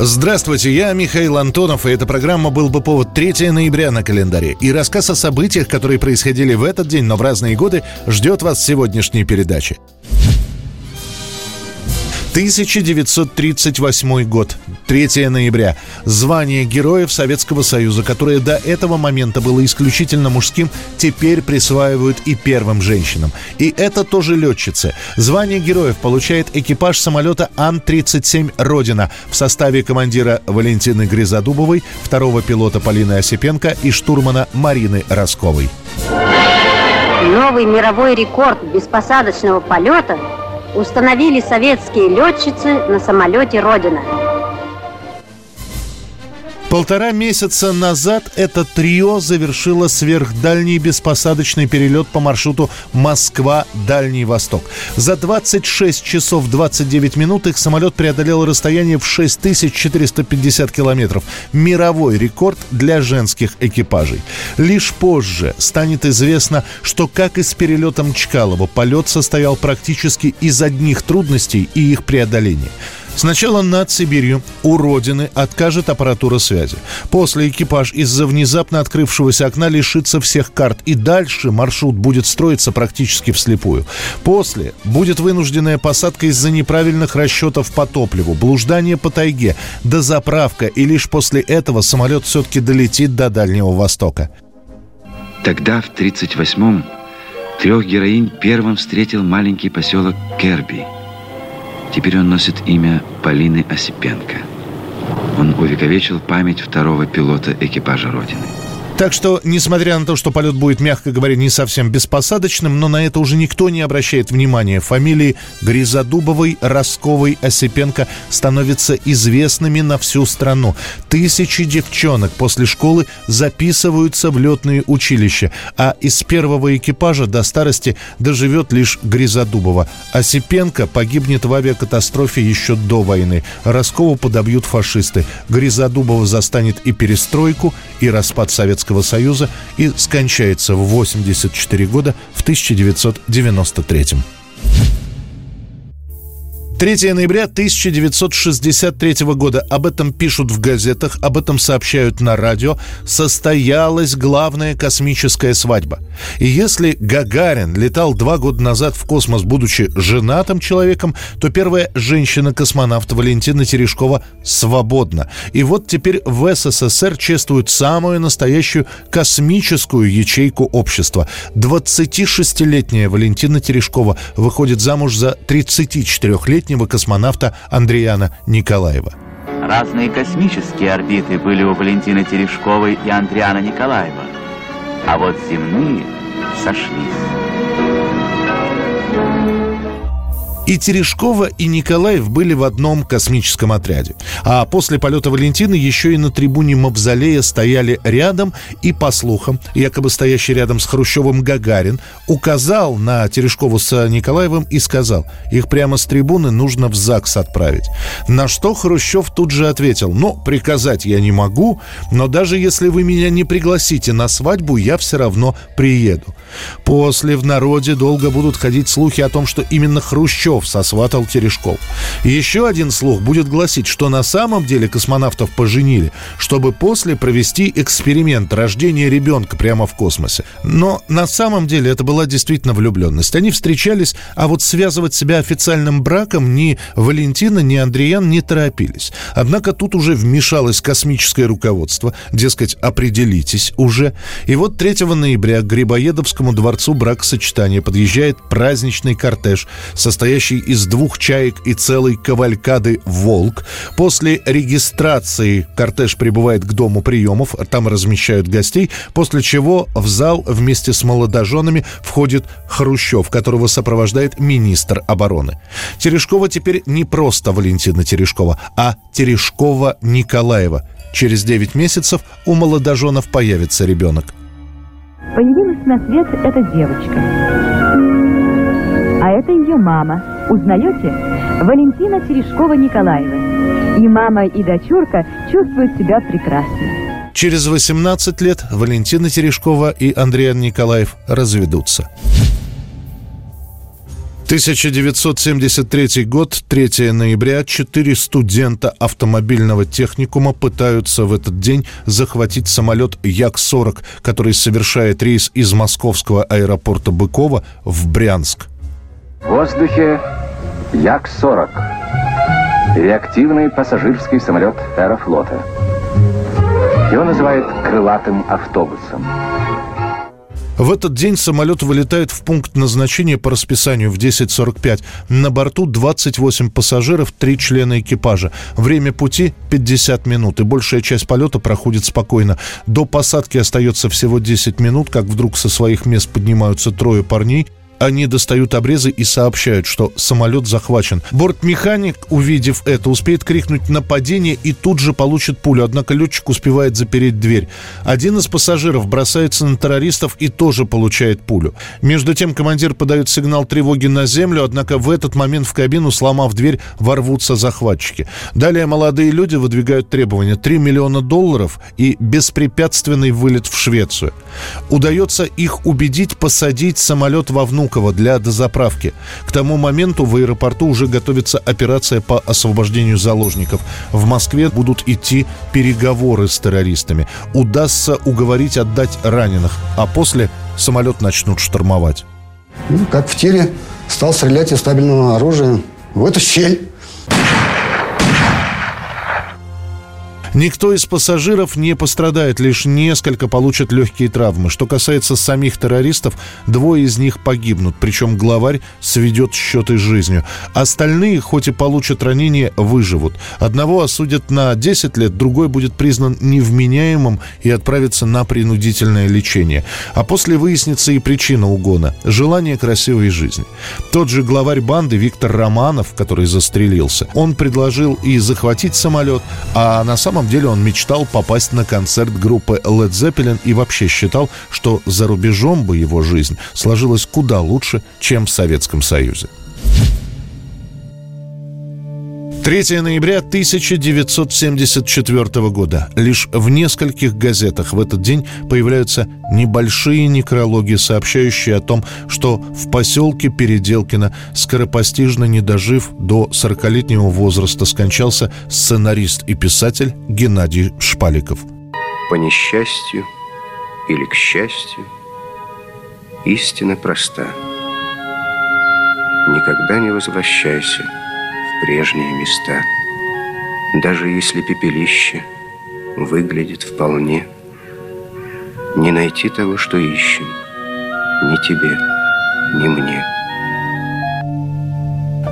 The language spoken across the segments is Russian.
Здравствуйте, я Михаил Антонов, и эта программа «Был бы повод» 3 ноября на календаре. И рассказ о событиях, которые происходили в этот день, но в разные годы, ждет вас в сегодняшней передаче. 1938 год, 3 ноября. Звание Героев Советского Союза, которое до этого момента было исключительно мужским, теперь присваивают и первым женщинам. И это тоже летчицы. Звание Героев получает экипаж самолета Ан-37 «Родина» в составе командира Валентины Гризодубовой, второго пилота Полины Осипенко и штурмана Марины Росковой. Новый мировой рекорд беспосадочного полета установили советские летчицы на самолете «Родина». Полтора месяца назад это трио завершило сверхдальний беспосадочный перелет по маршруту Москва-Дальний Восток. За 26 часов 29 минут их самолет преодолел расстояние в 6450 километров. Мировой рекорд для женских экипажей. Лишь позже станет известно, что как и с перелетом Чкалова, полет состоял практически из одних трудностей и их преодоления. Сначала над Сибирью у родины откажет аппаратура связи. После экипаж из-за внезапно открывшегося окна лишится всех карт. И дальше маршрут будет строиться практически вслепую. После будет вынужденная посадка из-за неправильных расчетов по топливу, блуждание по тайге, дозаправка. И лишь после этого самолет все-таки долетит до Дальнего Востока. Тогда, в 38-м, трех героинь первым встретил маленький поселок Керби – Теперь он носит имя Полины Осипенко. Он увековечил память второго пилота экипажа «Родины». Так что, несмотря на то, что полет будет, мягко говоря, не совсем беспосадочным, но на это уже никто не обращает внимания. Фамилии Гризодубовой, Росковой, Осипенко становятся известными на всю страну. Тысячи девчонок после школы записываются в летные училища, а из первого экипажа до старости доживет лишь Гризодубова. Осипенко погибнет в авиакатастрофе еще до войны. Роскову подобьют фашисты. Гризодубова застанет и перестройку, и распад Советского Советского Союза и скончается в 84 года в 1993. 3 ноября 1963 года. Об этом пишут в газетах, об этом сообщают на радио. Состоялась главная космическая свадьба. И если Гагарин летал два года назад в космос, будучи женатым человеком, то первая женщина-космонавт Валентина Терешкова свободна. И вот теперь в СССР чествуют самую настоящую космическую ячейку общества. 26-летняя Валентина Терешкова выходит замуж за 34-летнего летнего космонавта Андреяна Николаева. Разные космические орбиты были у Валентины Терешковой и Андриана Николаева, а вот земные сошлись. И Терешкова, и Николаев были в одном космическом отряде. А после полета Валентины еще и на трибуне Мавзолея стояли рядом, и, по слухам, якобы стоящий рядом с Хрущевым Гагарин, указал на Терешкову с Николаевым и сказал, их прямо с трибуны нужно в ЗАГС отправить. На что Хрущев тут же ответил, ну, приказать я не могу, но даже если вы меня не пригласите на свадьбу, я все равно приеду. После в народе долго будут ходить слухи о том, что именно Хрущев сосватал Терешков. еще один слух будет гласить, что на самом деле космонавтов поженили, чтобы после провести эксперимент рождения ребенка прямо в космосе. Но на самом деле это была действительно влюбленность. Они встречались, а вот связывать себя официальным браком ни Валентина, ни Андреян не торопились. Однако тут уже вмешалось космическое руководство, дескать, определитесь уже. И вот 3 ноября к Грибоедовскому дворцу бракосочетания подъезжает праздничный кортеж, состоящий из двух чаек и целой кавалькады «Волк». После регистрации кортеж прибывает к дому приемов, там размещают гостей, после чего в зал вместе с молодоженами входит Хрущев, которого сопровождает министр обороны. Терешкова теперь не просто Валентина Терешкова, а Терешкова Николаева. Через 9 месяцев у молодоженов появится ребенок. появилась на свет эта девочка. А это ее мама. Узнаете? Валентина Терешкова-Николаева. И мама, и дочурка чувствуют себя прекрасно. Через 18 лет Валентина Терешкова и Андрей Николаев разведутся. 1973 год, 3 ноября, четыре студента автомобильного техникума пытаются в этот день захватить самолет Як-40, который совершает рейс из московского аэропорта Быкова в Брянск. Воздухе Як-40. Реактивный пассажирский самолет аэрофлота. Его называют крылатым автобусом. В этот день самолет вылетает в пункт назначения по расписанию в 10.45. На борту 28 пассажиров, 3 члена экипажа. Время пути 50 минут, и большая часть полета проходит спокойно. До посадки остается всего 10 минут, как вдруг со своих мест поднимаются трое парней – они достают обрезы и сообщают, что самолет захвачен. Бортмеханик, увидев это, успеет крикнуть «нападение» и тут же получит пулю, однако летчик успевает запереть дверь. Один из пассажиров бросается на террористов и тоже получает пулю. Между тем командир подает сигнал тревоги на землю, однако в этот момент в кабину, сломав дверь, ворвутся захватчики. Далее молодые люди выдвигают требования 3 миллиона долларов и беспрепятственный вылет в Швецию. Удается их убедить посадить самолет во внутрь Внуково для дозаправки. К тому моменту в аэропорту уже готовится операция по освобождению заложников. В Москве будут идти переговоры с террористами. Удастся уговорить отдать раненых, а после самолет начнут штурмовать. Ну, как в тире, стал стрелять из стабильного оружия в эту щель. Никто из пассажиров не пострадает, лишь несколько получат легкие травмы. Что касается самих террористов, двое из них погибнут, причем главарь сведет счеты с жизнью. Остальные, хоть и получат ранения, выживут. Одного осудят на 10 лет, другой будет признан невменяемым и отправится на принудительное лечение. А после выяснится и причина угона – желание красивой жизни. Тот же главарь банды Виктор Романов, который застрелился, он предложил и захватить самолет, а на самом самом деле он мечтал попасть на концерт группы Led Zeppelin и вообще считал, что за рубежом бы его жизнь сложилась куда лучше, чем в Советском Союзе. 3 ноября 1974 года. Лишь в нескольких газетах в этот день появляются небольшие некрологи, сообщающие о том, что в поселке Переделкино, скоропостижно не дожив до 40-летнего возраста, скончался сценарист и писатель Геннадий Шпаликов. По несчастью или к счастью, истина проста. Никогда не возвращайся – прежние места. Даже если пепелище выглядит вполне, не найти того, что ищем, ни тебе, ни мне.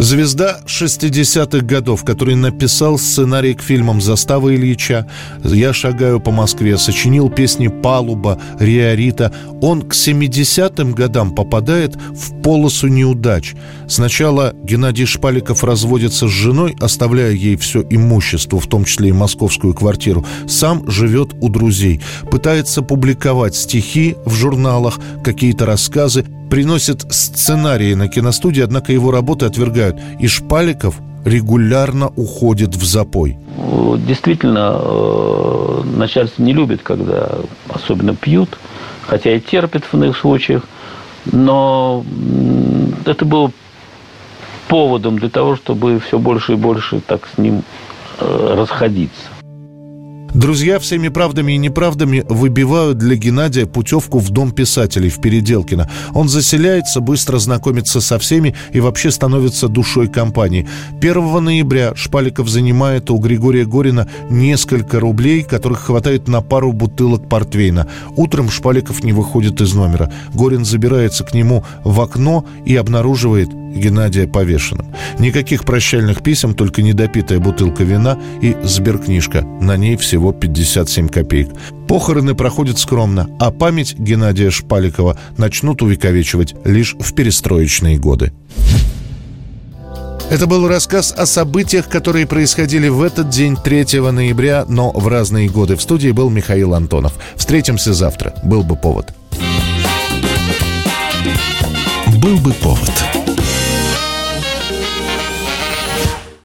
Звезда 60-х годов, который написал сценарий к фильмам «Застава Ильича», «Я шагаю по Москве», сочинил песни «Палуба», «Риорита». Он к 70-м годам попадает в полосу неудач. Сначала Геннадий Шпаликов разводится с женой, оставляя ей все имущество, в том числе и московскую квартиру. Сам живет у друзей. Пытается публиковать стихи в журналах, какие-то рассказы приносит сценарии на киностудии, однако его работы отвергают. И Шпаликов регулярно уходит в запой. Действительно, э, начальство не любит, когда особенно пьют, хотя и терпит в иных случаях, но это было поводом для того, чтобы все больше и больше так с ним э, расходиться. Друзья всеми правдами и неправдами выбивают для Геннадия путевку в Дом писателей в Переделкино. Он заселяется, быстро знакомится со всеми и вообще становится душой компании. 1 ноября Шпаликов занимает у Григория Горина несколько рублей, которых хватает на пару бутылок портвейна. Утром Шпаликов не выходит из номера. Горин забирается к нему в окно и обнаруживает Геннадия повешенным. Никаких прощальных писем, только недопитая бутылка вина и сберкнижка. На ней всего 57 копеек. Похороны проходят скромно, а память Геннадия Шпаликова начнут увековечивать лишь в перестроечные годы. Это был рассказ о событиях, которые происходили в этот день, 3 ноября, но в разные годы. В студии был Михаил Антонов. Встретимся завтра. Был бы повод. Был бы повод.